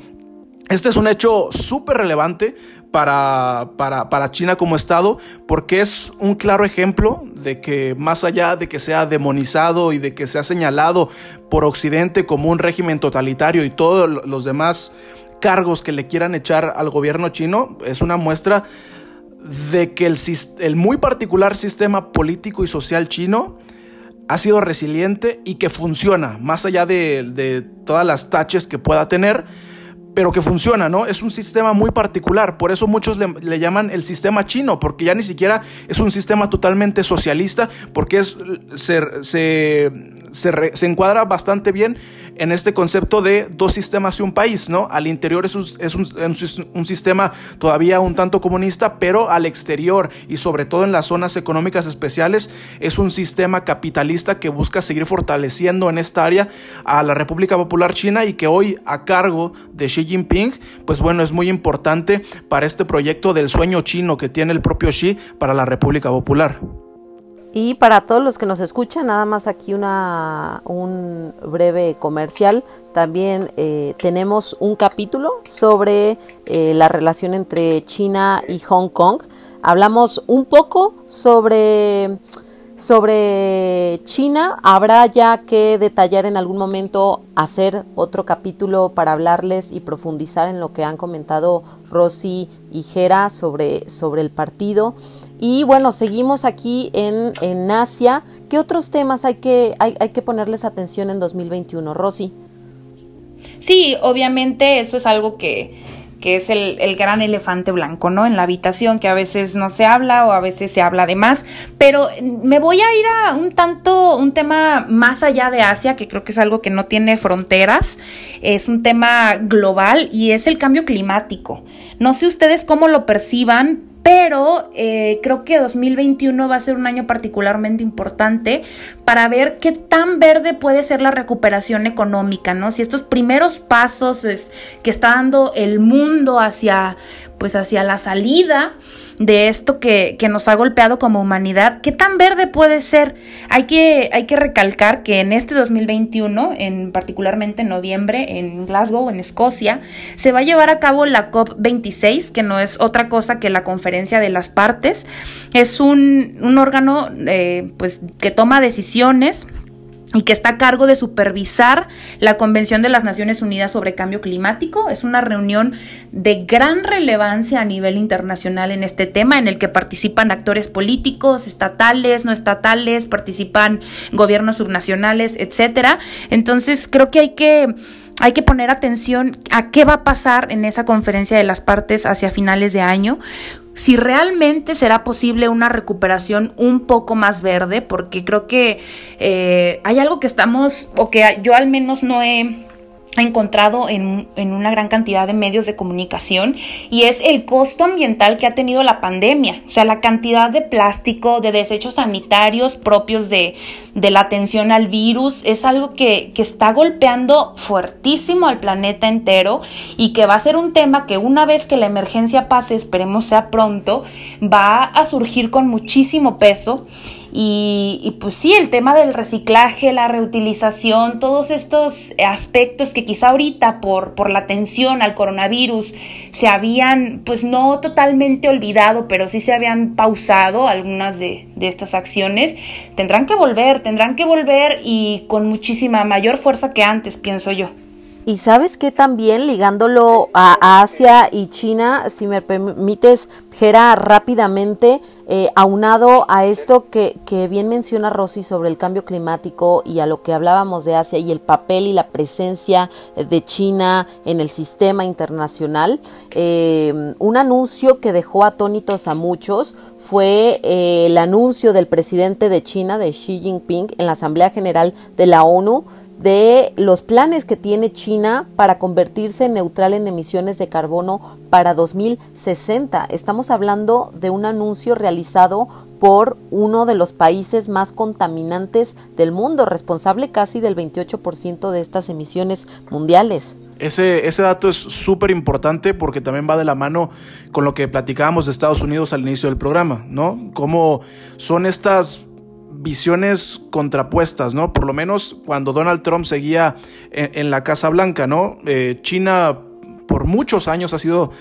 Este es un hecho súper relevante para, para, China como Estado porque es un claro ejemplo de que más allá de que sea demonizado y de que sea señalado por Occidente como un régimen totalitario y todos los demás cargos que le quieran echar al gobierno chino, es una muestra de que el, el muy particular sistema político y social chino ha sido resiliente y que funciona, más allá de, de todas las taches que pueda tener pero que funciona, ¿no? Es un sistema muy particular, por eso muchos le, llaman el sistema chino, porque ya ni siquiera es un sistema totalmente socialista, porque es, se, se, se encuadra bastante bien en este concepto de dos sistemas y un país, ¿no? Al interior es, un, es un, sistema todavía un tanto comunista, pero al exterior y sobre todo en las zonas económicas especiales es un sistema capitalista que busca seguir fortaleciendo en esta área a la República Popular China y que hoy a cargo de Xi Jinping, pues bueno, es muy importante para este proyecto del sueño chino que tiene el propio Xi para la República Popular. Y para todos los que nos escuchan, nada más aquí una, un breve comercial. También eh, tenemos un capítulo sobre eh, la relación entre China y Hong Kong. Hablamos un poco sobre, sobre China. Habrá ya que detallar en algún momento, hacer otro capítulo para hablarles y profundizar en lo que han comentado Rosy y Jera sobre, sobre el partido. Y bueno, seguimos aquí en, en Asia. ¿Qué otros temas hay que, hay, hay que ponerles atención en 2021, Rosy? Sí, obviamente eso es algo que, que es el, el, gran elefante blanco, ¿no? En la habitación, que a veces no se habla o a veces se habla de más. Pero me voy a ir a un tanto, un tema más allá de Asia, que creo que es algo que no tiene fronteras. Es un tema global y es el cambio climático. No sé ustedes cómo lo perciban, pero eh, creo que 2021 va a ser un año particularmente importante para ver qué tan verde puede ser la recuperación económica, ¿no? Si estos primeros pasos que está dando el mundo hacia, pues hacia la salida, de esto que, nos ha golpeado como humanidad, ¿qué tan verde puede ser? Hay que, hay que recalcar que en este 2021, en particularmente en noviembre, en Glasgow, en Escocia, se va a llevar a cabo la COP26, que no es otra cosa que la conferencia de las partes. Es un, un órgano eh, pues, que toma decisiones y que está a cargo de supervisar la Convención de las Naciones Unidas sobre Cambio Climático. Es una reunión de gran relevancia a nivel internacional en este tema, en el que participan actores políticos, estatales, no estatales, participan gobiernos subnacionales, etcétera. Entonces, creo que hay que hay que poner atención a qué va a pasar en esa conferencia de las partes hacia finales de año, si realmente será posible una recuperación un poco más verde, porque creo que eh, hay algo que estamos, o que yo al menos no he encontrado en, en, una gran cantidad de medios de comunicación y es el costo ambiental que ha tenido la pandemia, o sea, la cantidad de plástico, de desechos sanitarios propios de, de la atención al virus, es algo que, que, está golpeando fuertísimo al planeta entero y que va a ser un tema que una vez que la emergencia pase, esperemos sea pronto, va a surgir con muchísimo peso y, pues sí, el tema del reciclaje, la reutilización, todos estos aspectos que quizá ahorita por, por la atención al coronavirus se habían pues no totalmente olvidado, pero sí se habían pausado algunas de, de estas acciones, tendrán que volver, tendrán que volver y con muchísima mayor fuerza que antes, pienso yo. Y sabes que también ligándolo a Asia y China, si me permites, Gera, rápidamente, eh, aunado a esto que, que, bien menciona Rosy sobre el cambio climático y a lo que hablábamos de Asia y el papel y la presencia de China en el sistema internacional, eh, un anuncio que dejó atónitos a muchos fue eh, el anuncio del presidente de China, de Xi Jinping, en la Asamblea General de la ONU, de los planes que tiene China para convertirse en neutral en emisiones de carbono para 2060. Estamos hablando de un anuncio realizado por uno de los países más contaminantes del mundo, responsable casi del 28% de estas emisiones mundiales. Ese, ese dato es súper importante porque también va de la mano con lo que platicábamos de Estados Unidos al inicio del programa, ¿no? Cómo son estas visiones contrapuestas, ¿no? Por lo menos cuando Donald Trump seguía en, la Casa Blanca, ¿no? Eh, China por muchos años ha sido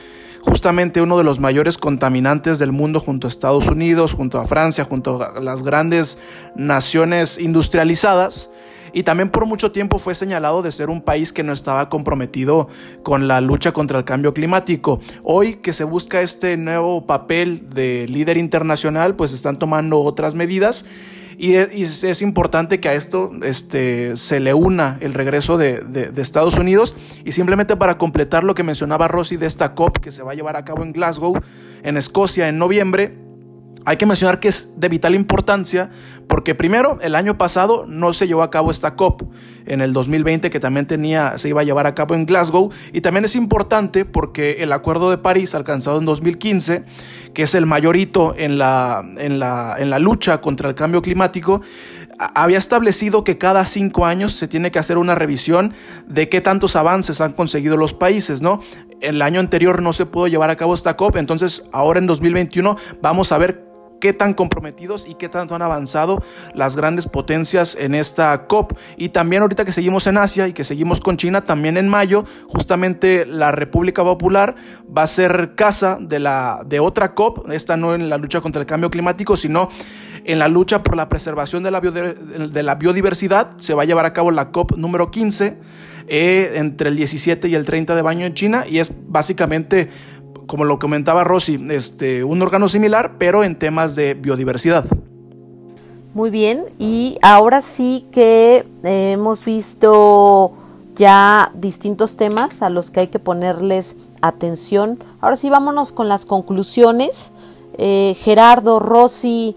justamente uno de los mayores contaminantes del mundo junto a Estados Unidos, junto a Francia, junto a las grandes naciones industrializadas. Y también por mucho tiempo fue señalado de ser un país que no estaba comprometido con la lucha contra el cambio climático. Hoy que se busca este nuevo papel de líder internacional, pues están tomando otras medidas y es, importante que a esto este, se le una el regreso de, de, Estados Unidos. Y simplemente para completar lo que mencionaba Rosy de esta COP que se va a llevar a cabo en Glasgow, en Escocia, en noviembre, hay que mencionar que es de vital importancia porque primero el año pasado no se llevó a cabo esta COP en el 2020 que también tenía se iba a llevar a cabo en Glasgow y también es importante porque el Acuerdo de París alcanzado en 2015 que es el mayor hito en la, en la, en la lucha contra el cambio climático había establecido que cada cinco años se tiene que hacer una revisión de qué tantos avances han conseguido los países, ¿no? El año anterior no se pudo llevar a cabo esta COP, entonces ahora en 2021 vamos a ver qué tan comprometidos y qué tanto han avanzado las grandes potencias en esta COP. Y también ahorita que seguimos en Asia y que seguimos con China, también en mayo, justamente la República Popular va a ser casa de, la, de otra COP, esta no en la lucha contra el cambio climático, sino en la lucha por la preservación de la, biodiversidad. Se va a llevar a cabo la COP número 15 eh, entre el 17 y el 30 de baño en China y es básicamente como lo comentaba Rosy, este, un órgano similar, pero en temas de biodiversidad. Muy bien, y ahora sí que hemos visto ya distintos temas a los que hay que ponerles atención. Ahora sí, vámonos con las conclusiones. Eh, Gerardo, Rosy,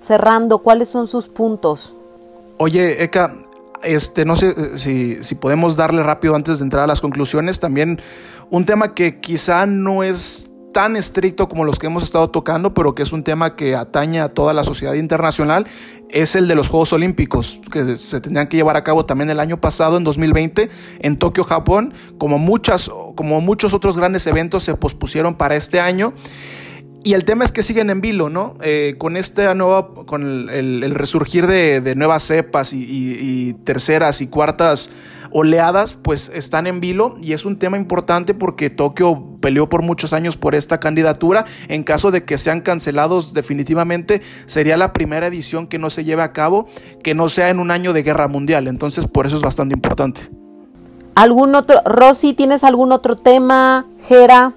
cerrando, ¿cuáles son sus puntos? Oye, Eka, este, no sé eh, si, si podemos darle rápido antes de entrar a las conclusiones. También un tema que quizá no es tan estricto como los que hemos estado tocando, pero que es un tema que atañe a toda la sociedad internacional, es el de los Juegos Olímpicos, que se tendrían que llevar a cabo también el año pasado, en 2020, en Tokio, Japón, como, muchas, como muchos otros grandes eventos se pospusieron para este año. Y el tema es que siguen en vilo, ¿no? Eh, con este nuevo, con el, resurgir de, nuevas cepas y terceras y cuartas oleadas pues están en vilo y es un tema importante porque Tokio peleó por muchos años por esta candidatura. En caso de que sean cancelados definitivamente sería la primera edición que no se lleve a cabo que no sea en un año de guerra mundial. Entonces por eso es bastante importante. ¿Algún otro, Rosy, tienes algún otro tema? Jera.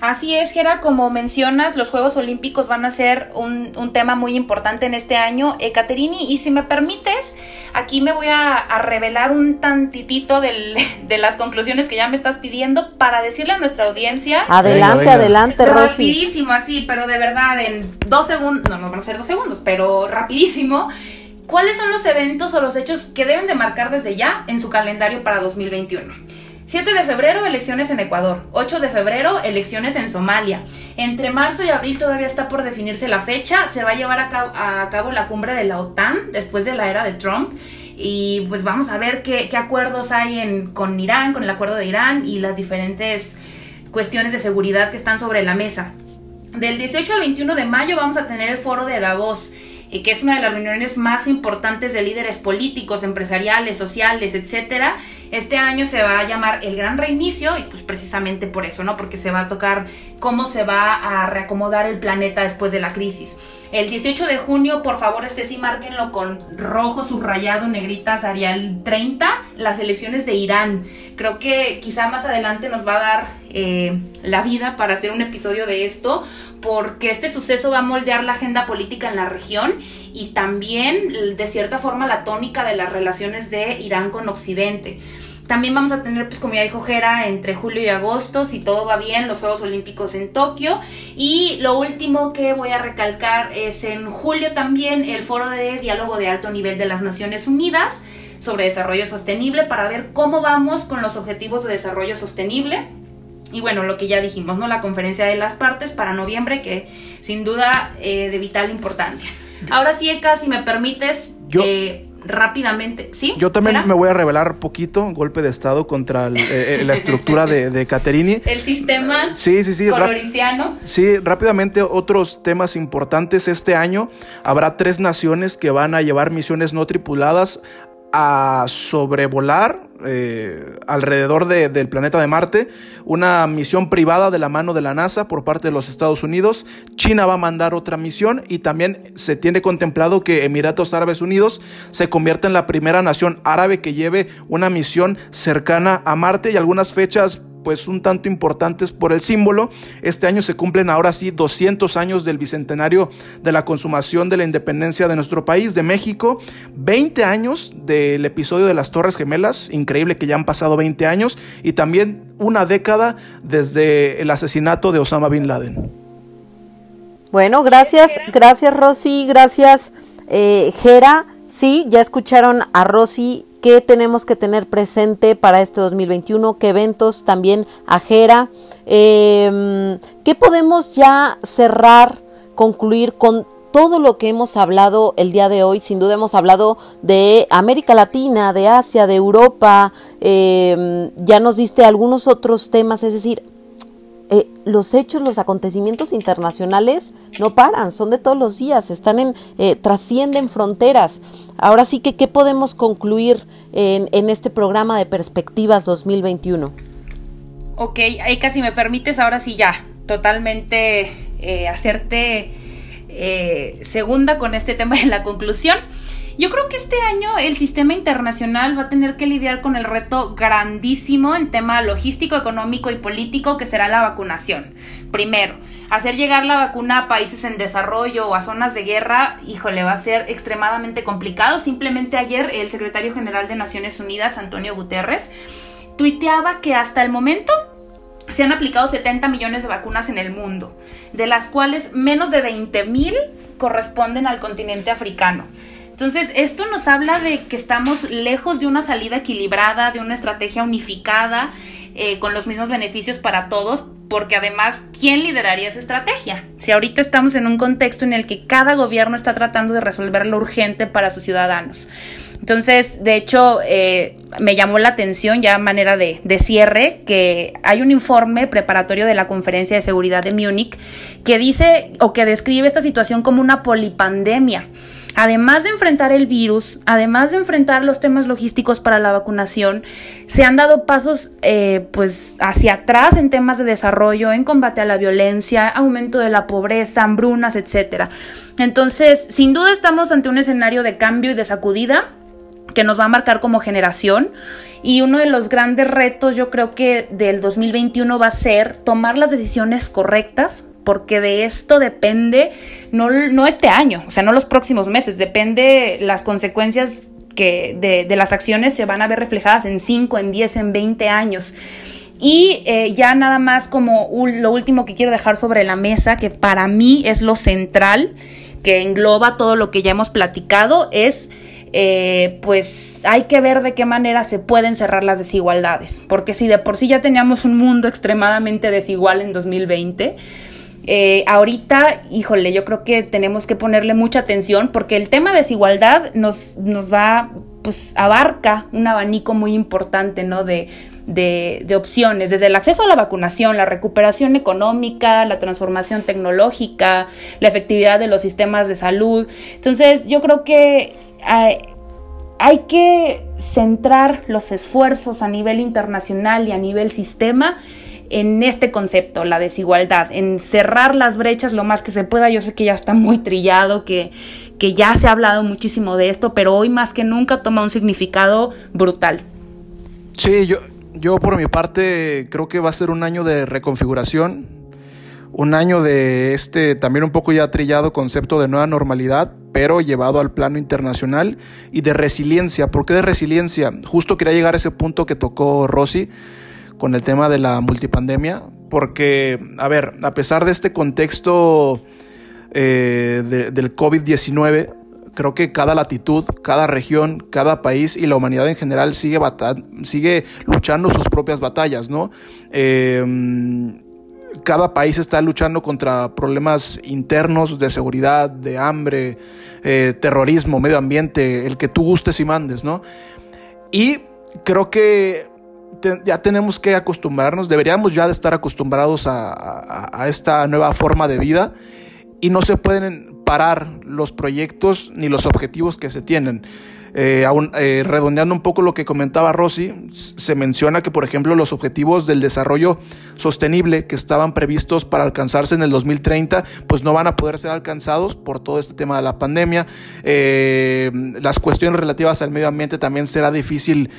Así es, Gera, como mencionas, los Juegos Olímpicos van a ser un, tema muy importante en este año. Ekaterini, y si me permites, aquí me voy a, revelar un tantitito de las conclusiones que ya me estás pidiendo para decirle a nuestra audiencia. Adelante, adelante, Rosy. Rapidísimo, así, pero de verdad, en dos segundos, no, no van a ser dos segundos, pero rapidísimo. ¿Cuáles son los eventos o los hechos que deben de marcar desde ya en su calendario para 2021? 7 de febrero, elecciones en Ecuador. 8 de febrero, elecciones en Somalia. Entre marzo y abril todavía está por definirse la fecha. Se va a llevar a cabo, la cumbre de la OTAN después de la era de Trump. Y pues vamos a ver qué, acuerdos hay en, con Irán, con el acuerdo de Irán y las diferentes cuestiones de seguridad que están sobre la mesa. Del 18 al 21 de mayo vamos a tener el foro de Davos eh, que es una de las reuniones más importantes de líderes políticos, empresariales, sociales, etcétera. Este año se va a llamar el Gran Reinicio y pues precisamente por eso, ¿no? Porque se va a tocar cómo se va a reacomodar el planeta después de la crisis. El 18 de junio, por favor, este sí márquenlo con rojo subrayado, negritas, Arial 30, las elecciones de Irán. Creo que quizá más adelante nos va a dar eh, la vida para hacer un episodio de esto, porque este suceso va a moldear la agenda política en la región y también, de cierta forma, la tónica de las relaciones de Irán con Occidente. también vamos a tener, pues como ya dijo Jera, entre julio y agosto, si todo va bien, los Juegos Olímpicos en Tokio. Y lo último que voy a recalcar es en julio también el foro de diálogo de alto nivel de las Naciones Unidas sobre desarrollo sostenible para ver cómo vamos con los objetivos de desarrollo sostenible. Y bueno, lo que ya dijimos, ¿no? La conferencia de las partes para noviembre, que sin duda eh, de vital importancia. Ahora sí, Eka, si me permites, Yo- eh, rápidamente, ¿sí? Yo también me voy a revelar poquito, golpe de estado contra el- eh, eh, la estructura de, de Caterini. [laughs] El sistema Sí, sí, sí. coloriciano. Sí, rápidamente otros temas importantes. Este año habrá tres naciones que van a llevar misiones no tripuladas a sobrevolar eh, alrededor de- del planeta de Marte. Una misión privada de la mano de la NASA por parte de los Estados Unidos. China va a mandar otra misión y también se tiene contemplado que Emiratos Árabes Unidos se convierta en la primera nación árabe que lleve una misión cercana a Marte y algunas fechas pues un tanto importantes por el símbolo. Este año se cumplen ahora sí 200 años del bicentenario de la consumación de la independencia de nuestro país, de México, 20 años del episodio de las Torres Gemelas, increíble que ya han pasado 20 años, y también una década desde el asesinato de Osama Bin Laden. Bueno, gracias, gracias Rosy, gracias eh, Jera. Sí, ya escucharon a Rosy qué tenemos que tener presente para este 2021, qué eventos también a Jera. Eh, ¿Qué podemos ya cerrar, concluir con todo lo que hemos hablado el día de hoy? Sin duda hemos hablado de América Latina, de Asia, de Europa, eh, ya nos diste algunos otros temas, es decir, eh, los hechos, los acontecimientos internacionales no paran, son de todos los días, están en, eh, trascienden fronteras. Ahora sí que, ¿qué podemos concluir en, este programa de Perspectivas 2021? Ok, Eka, si me permites, ahora sí ya, totalmente eh, hacerte eh, segunda con este tema de la conclusión. Yo creo que este año el sistema internacional va a tener que lidiar con el reto grandísimo en tema logístico, económico y político que será la vacunación. Primero, hacer llegar la vacuna a países en desarrollo o a zonas de guerra, híjole, va a ser extremadamente complicado. Simplemente ayer el secretario general de Naciones Unidas, Antonio Guterres, tuiteaba que hasta el momento se han aplicado 70 millones de vacunas en el mundo, de las cuales menos de 20 mil corresponden al continente africano. Entonces, esto nos habla de que estamos lejos de una salida equilibrada, de una estrategia unificada, eh, con los mismos beneficios para todos, porque además, ¿quién lideraría esa estrategia? Si ahorita estamos en un contexto en el que cada gobierno está tratando de resolver lo urgente para sus ciudadanos. Entonces, de hecho, eh, me llamó la atención ya manera de, de, cierre que hay un informe preparatorio de la Conferencia de Seguridad de Múnich que dice o que describe esta situación como una polipandemia. Además de enfrentar el virus, además de enfrentar los temas logísticos para la vacunación, se han dado pasos eh, pues hacia atrás en temas de desarrollo, en combate a la violencia, aumento de la pobreza, hambrunas, etcétera. Entonces, sin duda estamos ante un escenario de cambio y de sacudida que nos va a marcar como generación y uno de los grandes retos yo creo que del 2021 va a ser tomar las decisiones correctas porque de esto depende no, no este año, o sea, no los próximos meses, depende las consecuencias que de, las acciones se van a ver reflejadas en 5, en 10, en 20 años. Y eh, ya nada más como lo último que quiero dejar sobre la mesa, que para mí es lo central, que engloba todo lo que ya hemos platicado, es eh, pues hay que ver de qué manera se pueden cerrar las desigualdades, porque si de por sí ya teníamos un mundo extremadamente desigual en 2020, eh, ahorita, híjole, yo creo que tenemos que ponerle mucha atención porque el tema de desigualdad nos, nos va, pues abarca un abanico muy importante, ¿no? De, de, de, opciones, desde el acceso a la vacunación, la recuperación económica, la transformación tecnológica, la efectividad de los sistemas de salud. Entonces, yo creo que hay, hay que centrar los esfuerzos a nivel internacional y a nivel sistema en este concepto, la desigualdad, en cerrar las brechas lo más que se pueda. Yo sé que ya está muy trillado, que, que ya se ha hablado muchísimo de esto, pero hoy más que nunca toma un significado brutal. Sí, yo, yo por mi parte creo que va a ser un año de reconfiguración, un año de este también un poco ya trillado concepto de nueva normalidad, pero llevado al plano internacional y de resiliencia. ¿Por qué de resiliencia? Justo quería llegar a ese punto que tocó Rosy con el tema de la multipandemia, porque, a ver, a pesar de este contexto eh, del COVID-19, creo que cada latitud, cada región, cada país y la humanidad en general sigue, sigue luchando sus propias batallas, ¿no? Eh, cada país está luchando contra problemas internos de seguridad, de hambre, eh, terrorismo, medio ambiente, el que tú gustes y mandes, ¿no? Y creo que ya tenemos que acostumbrarnos, deberíamos ya de estar acostumbrados a, esta nueva forma de vida y no se pueden parar los proyectos ni los objetivos que se tienen. Eh, eh, redondeando un poco lo que comentaba Rosy, se menciona que, por ejemplo, los objetivos del desarrollo sostenible que estaban previstos para alcanzarse en el 2030, pues no van a poder ser alcanzados por todo este tema de la pandemia. Eh, las cuestiones relativas al medio ambiente también será difícil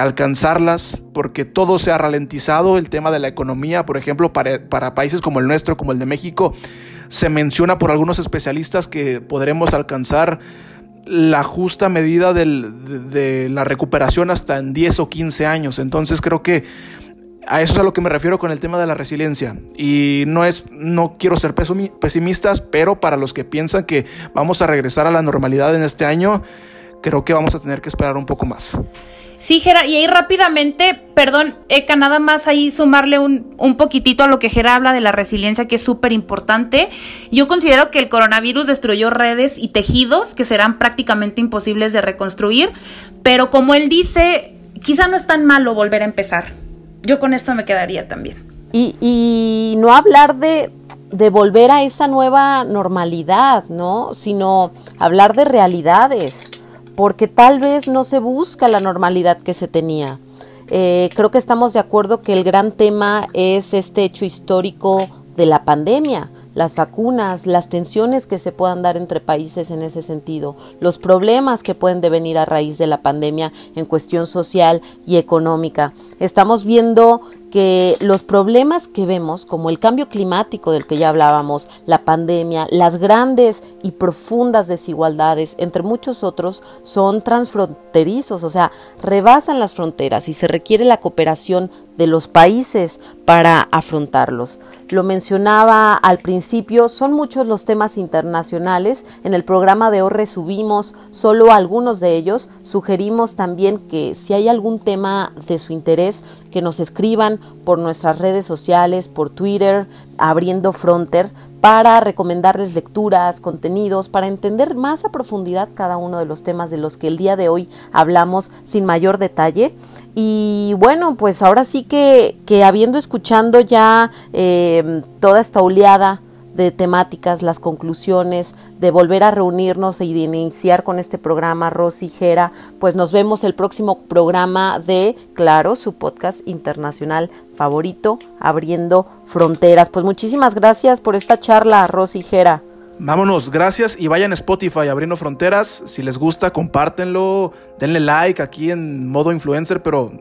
alcanzarlas porque todo se ha ralentizado. El tema de la economía, por ejemplo, para países como el nuestro, como el de México, se menciona por algunos especialistas que podremos alcanzar la justa medida de, la recuperación hasta en 10 o 15 años. Entonces creo que a eso es a lo que me refiero con el tema de la resiliencia. Y no es, no quiero ser pesimistas, pero para los que piensan que vamos a regresar a la normalidad en este año, creo que vamos a tener que esperar un poco más. Sí, Gera, y ahí rápidamente, perdón, Eka, nada más ahí sumarle un, un poquitito a lo que Gera habla de la resiliencia, que es súper importante. Yo considero que el coronavirus destruyó redes y tejidos que serán prácticamente imposibles de reconstruir, pero como él dice, quizá no es tan malo volver a empezar. Yo con esto me quedaría también. Y, y no hablar de, de volver a esa nueva normalidad, ¿no? Sino hablar de realidades porque tal vez no se busca la normalidad que se tenía. Eh, creo que estamos de acuerdo que el gran tema es este hecho histórico de la pandemia, las vacunas, las tensiones que se puedan dar entre países en ese sentido, los problemas que pueden devenir a raíz de la pandemia en cuestión social y económica. Estamos viendo que los problemas que vemos, como el cambio climático del que ya hablábamos, la pandemia, las grandes y profundas desigualdades, entre muchos otros, son transfronterizos, o sea, rebasan las fronteras y se requiere la cooperación de los países para afrontarlos. Lo mencionaba al principio, son muchos los temas internacionales. En el programa de hoy resubimos solo algunos de ellos. Sugerimos también que si hay algún tema de su interés, que nos escriban por nuestras redes sociales, por Twitter, abriendo Fronter, para recomendarles lecturas, contenidos, para entender más a profundidad cada uno de los temas de los que el día de hoy hablamos sin mayor detalle. Y bueno, pues ahora sí que, que habiendo escuchando ya eh, toda esta oleada de temáticas, las conclusiones, de volver a reunirnos y de iniciar con este programa, Rosy Jera, pues nos vemos el próximo programa de, claro, su podcast internacional favorito, Abriendo Fronteras. Pues muchísimas gracias por esta charla, Rosy Jera. Vámonos, gracias y vayan a Spotify abriendo fronteras. Si les gusta, compártenlo, denle like aquí en modo influencer, pero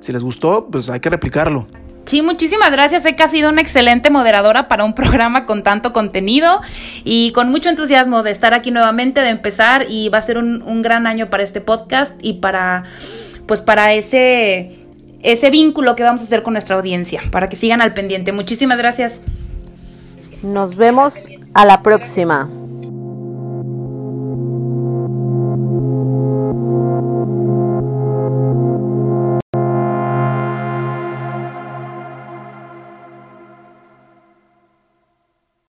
si les gustó, pues hay que replicarlo. Sí, muchísimas gracias. Sé que ha sido una excelente moderadora para un [laughs] programa con tanto contenido y con mucho entusiasmo de estar aquí nuevamente, de empezar y va a ser un, un gran año para este podcast y para, pues para ese, ese vínculo que vamos a hacer con nuestra audiencia, para que sigan al pendiente. Muchísimas gracias. Nos vemos a la próxima.